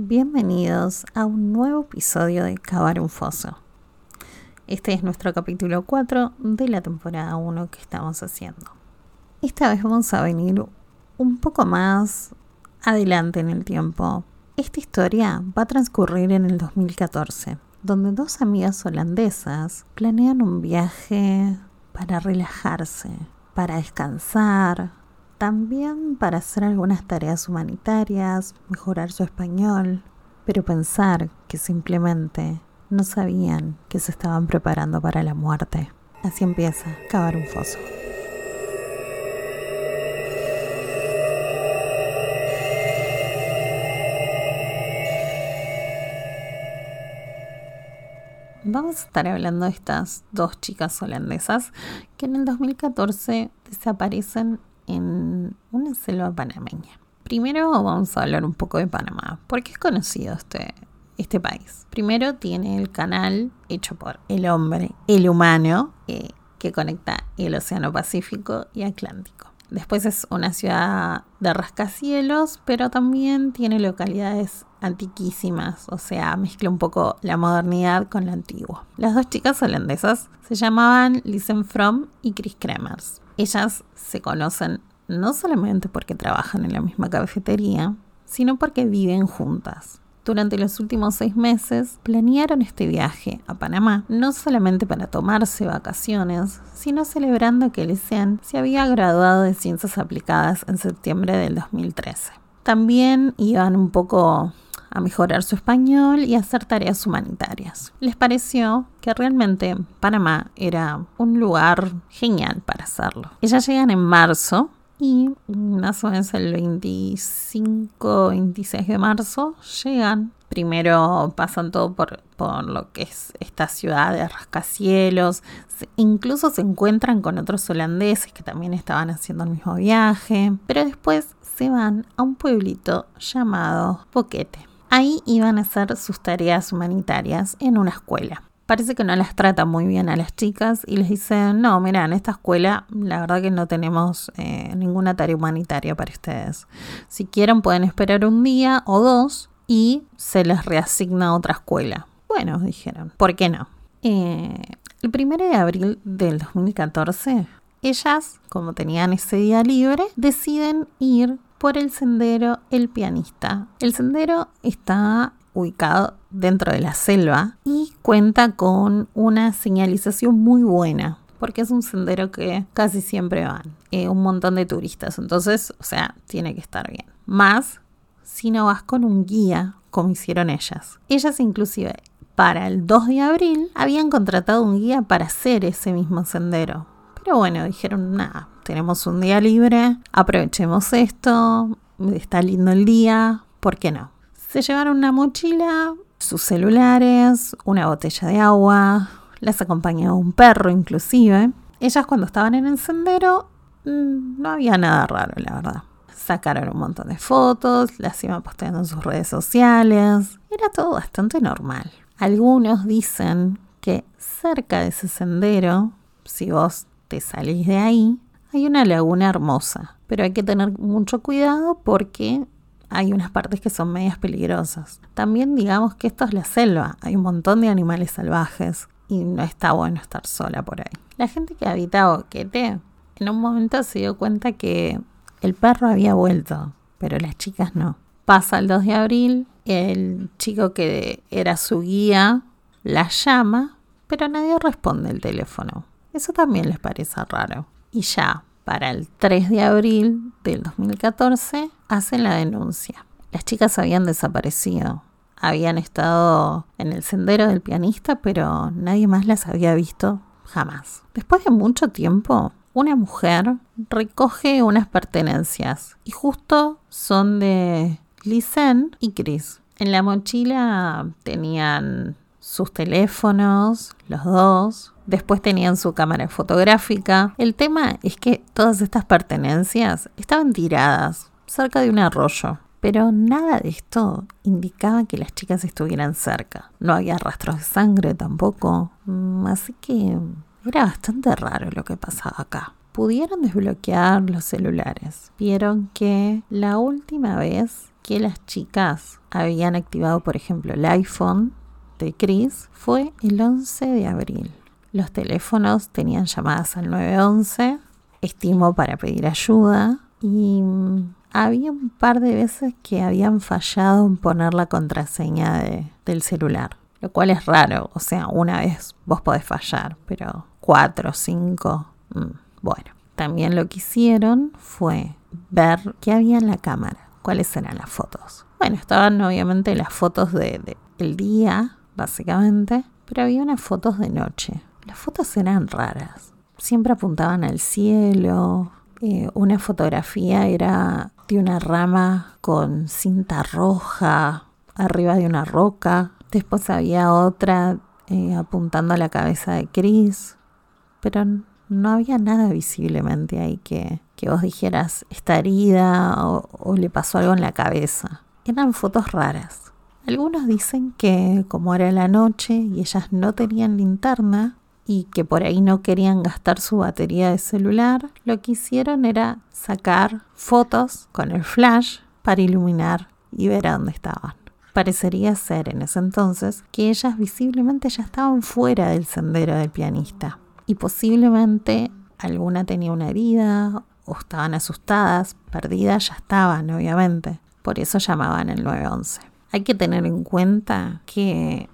Bienvenidos a un nuevo episodio de Cavar un Foso. Este es nuestro capítulo 4 de la temporada 1 que estamos haciendo. Esta vez vamos a venir un poco más adelante en el tiempo. Esta historia va a transcurrir en el 2014, donde dos amigas holandesas planean un viaje para relajarse, para descansar, también para hacer algunas tareas humanitarias, mejorar su español, pero pensar que simplemente no sabían que se estaban preparando para la muerte. Así empieza, cavar un foso. Vamos a estar hablando de estas dos chicas holandesas que en el 2014 desaparecen en una selva panameña. Primero vamos a hablar un poco de Panamá, porque es conocido este, este país. Primero tiene el canal hecho por el hombre, el humano, que conecta el Océano Pacífico y Atlántico. Después es una ciudad de rascacielos, pero también tiene localidades antiquísimas, o sea, mezcla un poco la modernidad con lo antiguo. Las dos chicas holandesas se llamaban Lisen Fromm y Chris Kremers. Ellas se conocen no solamente porque trabajan en la misma cafetería, sino porque viven juntas. Durante los últimos seis meses planearon este viaje a Panamá, no solamente para tomarse vacaciones, sino celebrando que Licean se había graduado de Ciencias Aplicadas en septiembre del 2013. También iban un poco a mejorar su español y hacer tareas humanitarias. Les pareció que realmente Panamá era un lugar genial para hacerlo. Ellas llegan en marzo y más o menos el 25, 26 de marzo llegan. Primero pasan todo por, por lo que es esta ciudad de rascacielos. incluso se encuentran con otros holandeses que también estaban haciendo el mismo viaje. Pero después se van a un pueblito llamado Boquete. Ahí iban a hacer sus tareas humanitarias en una escuela. Parece que no las trata muy bien a las chicas y les dicen, no, mira, en esta escuela la verdad que no tenemos eh, ninguna tarea humanitaria para ustedes. Si quieren pueden esperar un día o dos y se les reasigna otra escuela. Bueno, dijeron, ¿por qué no? Eh, el 1 de abril del 2014, ellas, como tenían ese día libre, deciden ir por el sendero El Pianista. El sendero está ubicado dentro de la selva y cuenta con una señalización muy buena porque es un sendero que casi siempre van eh, un montón de turistas. Entonces, o sea, tiene que estar bien. Más si no vas con un guía como hicieron ellas. Ellas inclusive para el 2 de abril habían contratado un guía para hacer ese mismo sendero. Pero bueno, dijeron, nada, tenemos un día libre, aprovechemos esto, está lindo el día, ¿por qué no? Se llevaron una mochila, sus celulares, una botella de agua, las acompañaba un perro inclusive. Ellas cuando estaban en el sendero mm, no había nada raro, la verdad. Sacaron un montón de fotos, las iban posteando en sus redes sociales. Era todo bastante normal. Algunos dicen que cerca de ese sendero, si vos te salís de ahí, hay una laguna hermosa, pero hay que tener mucho cuidado porque hay unas partes que son medias peligrosas. También digamos que esto es la selva, hay un montón de animales salvajes y no está bueno estar sola por ahí. La gente que habita Boquete en un momento se dio cuenta que el perro había vuelto, pero las chicas no. Pasa el 2 de abril, el chico que era su guía la llama, pero nadie responde el teléfono. Eso también les parece raro y ya para el 3 de abril del 2014 hacen la denuncia. Las chicas habían desaparecido, habían estado en el sendero del pianista, pero nadie más las había visto jamás. Después de mucho tiempo, una mujer recoge unas pertenencias y justo son de Lisen y Chris. En la mochila tenían sus teléfonos, los dos, después tenían su cámara fotográfica. El tema es que todas estas pertenencias estaban tiradas cerca de un arroyo. Pero nada de esto indicaba que las chicas estuvieran cerca. No había rastros de sangre tampoco. Mm, así que era bastante raro lo que pasaba acá. Pudieron desbloquear los celulares. Vieron que la última vez que las chicas habían activado, por ejemplo, el iPhone de Chris fue el 11 de abril. Los teléfonos tenían llamadas al 911, estimo para pedir ayuda, y mm, había un par de veces que habían fallado en poner la contraseña del celular, lo cual es raro, o sea, una vez vos podés fallar, pero cuatro, cinco, mm, bueno. También lo que hicieron fue ver qué había en la cámara, cuáles eran las fotos. Bueno, estaban obviamente las fotos de, del día, básicamente, pero había unas fotos de noche. Las fotos eran raras. Siempre apuntaban al cielo. Eh, una fotografía era de una rama con cinta roja arriba de una roca. Después había otra eh, apuntando a la cabeza de Chris. Pero no había nada visiblemente ahí que, que vos dijeras está herida o, le pasó algo en la cabeza. Eran fotos raras. Algunos dicen que como era la noche y ellas no tenían linterna y que por ahí no querían gastar su batería de celular, lo que hicieron era sacar fotos con el flash para iluminar y ver a dónde estaban. Parecería ser en ese entonces que ellas visiblemente ya estaban fuera del sendero del pianista y posiblemente alguna tenía una herida o estaban asustadas, perdidas ya estaban, obviamente. Por eso llamaban el 911. Hay que tener en cuenta que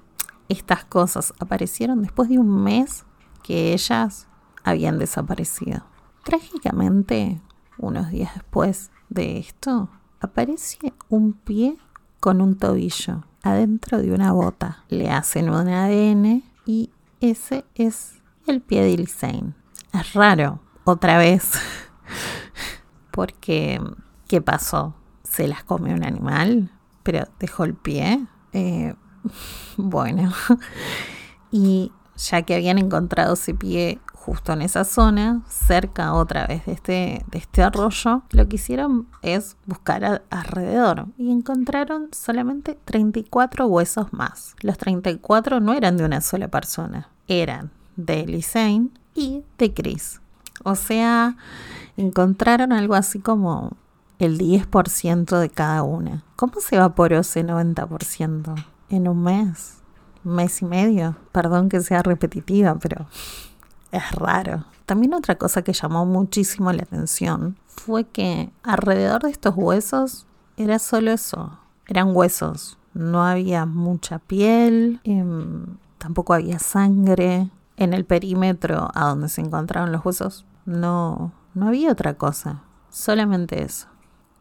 estas cosas aparecieron después de un mes que ellas habían desaparecido. Trágicamente, unos días después de esto, aparece un pie con un tobillo adentro de una bota. Le hacen un ADN y ese es el pie de Lisaine. Es raro, otra vez. Porque, ¿qué pasó? ¿Se las come un animal? Pero dejó el pie. Eh, bueno. y ya que habían encontrado ese pie justo en esa zona, cerca otra vez de este, de este arroyo, lo que hicieron es buscar alrededor y encontraron solamente 34 huesos más. Los 34 no eran de una sola persona, eran de Lisaine y de Chris. O sea, encontraron algo así como el 10% de cada una. ¿Cómo se evaporó ese 90% en un mes? ¿Un mes y medio? Perdón que sea repetitiva, pero es raro. También otra cosa que llamó muchísimo la atención fue que alrededor de estos huesos era solo eso, eran huesos. No había mucha piel, em, tampoco había sangre, en el perímetro a donde se encontraron los huesos no, no había otra cosa, solamente eso.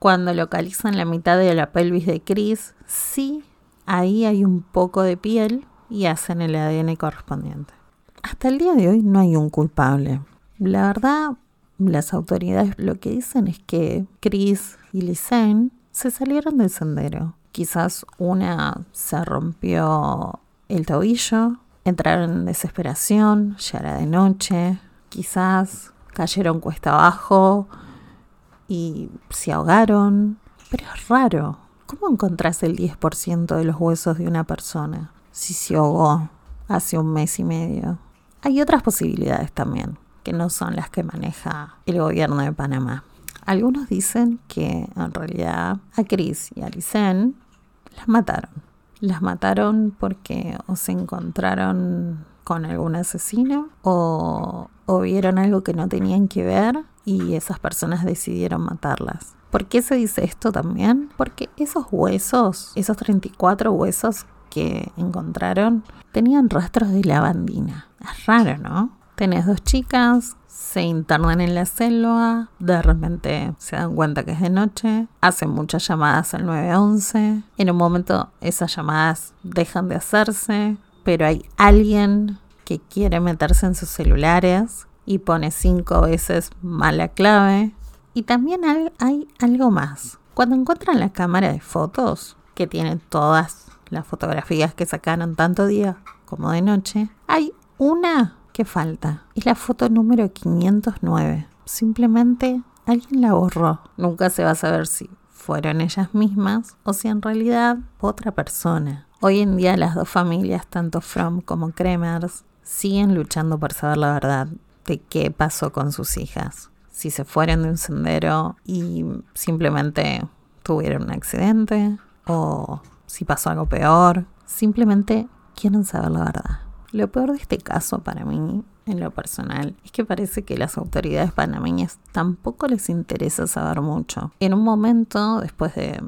Cuando localizan la mitad de la pelvis de Chris, sí, ahí hay un poco de piel y hacen el ADN correspondiente. Hasta el día de hoy no hay un culpable. La verdad, las autoridades lo que dicen es que Chris y Lisanne se salieron del sendero. Quizás una se rompió el tobillo entraron en desesperación, ya era de noche, quizás cayeron cuesta abajo y se ahogaron. Pero es raro, ¿cómo encontrás el 10% de los huesos de una persona si se ahogó hace un mes y medio? Hay otras posibilidades también, que no son las que maneja el gobierno de Panamá. Algunos dicen que en realidad a Chris y a Licen las mataron las mataron porque o se encontraron con algún asesino o, vieron algo que no tenían que ver y esas personas decidieron matarlas. ¿Por qué se dice esto también? Porque esos huesos, esos 34 huesos que encontraron, tenían rastros de lavandina. Es raro, ¿no? Tenés dos chicas se internan en la selva, de repente se dan cuenta que es de noche, hacen muchas llamadas al 911, en un momento esas llamadas dejan de hacerse, pero hay alguien que quiere meterse en sus celulares y pone cinco veces mala clave. Y también hay, algo más. Cuando encuentran la cámara de fotos, que tiene todas las fotografías que sacaron tanto día como de noche, hay una ¿Qué falta? Es la foto número 509. Simplemente alguien la borró. Nunca se va a saber si fueron ellas mismas o si en realidad otra persona. Hoy en día las dos familias, tanto Fromm como Kremers, siguen luchando por saber la verdad de qué pasó con sus hijas. Si se fueron de un sendero y simplemente tuvieron un accidente o si pasó algo peor. Simplemente quieren saber la verdad. Lo peor de este caso para mí, en lo personal, es que parece que las autoridades panameñas tampoco les interesa saber mucho. En un momento, después de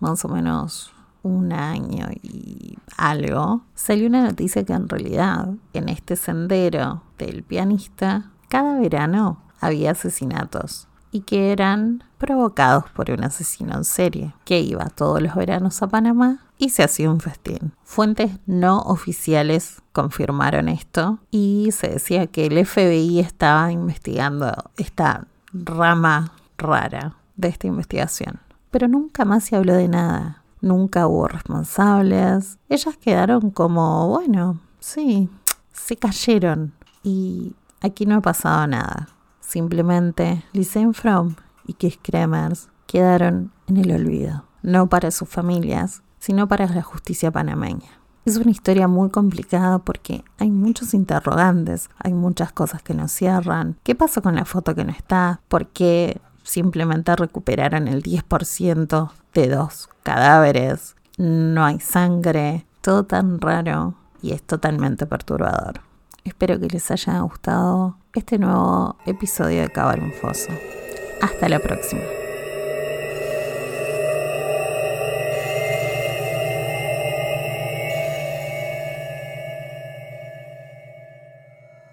más o menos un año y algo, salió una noticia que en realidad en este sendero del pianista, cada verano había asesinatos y que eran provocados por un asesino en serie que iba todos los veranos a Panamá y se hacía un festín. Fuentes no oficiales confirmaron esto y se decía que el FBI estaba investigando esta rama rara de esta investigación. Pero nunca más se habló de nada. Nunca hubo responsables. Ellas quedaron como, bueno, sí, se cayeron. Y aquí no ha pasado nada. Simplemente Lisen Fromm y Keith Kremers quedaron en el olvido. No para sus familias, sino para la justicia panameña. Es una historia muy complicada porque hay muchos interrogantes, hay muchas cosas que no cierran. ¿Qué pasó con la foto que no está? ¿Por qué simplemente recuperaron el 10% de dos cadáveres? No hay sangre, todo tan raro y es totalmente perturbador. Espero que les haya gustado este nuevo episodio de Cavar un Foso. Hasta la próxima.